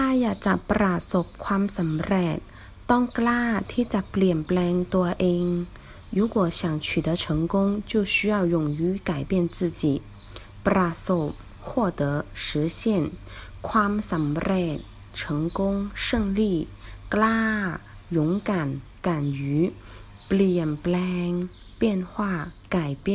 ถ้าอยากจะประสบความสำเร็จ ต้องกล้าที่จะเปลี่ยนแปลงตัวเอง如果想取得成功，就需要勇于改变自己。ประสบ获得实现ความสำเร็จ成功胜利กล้า勇敢敢于เปลี่ยนแปลง变化改变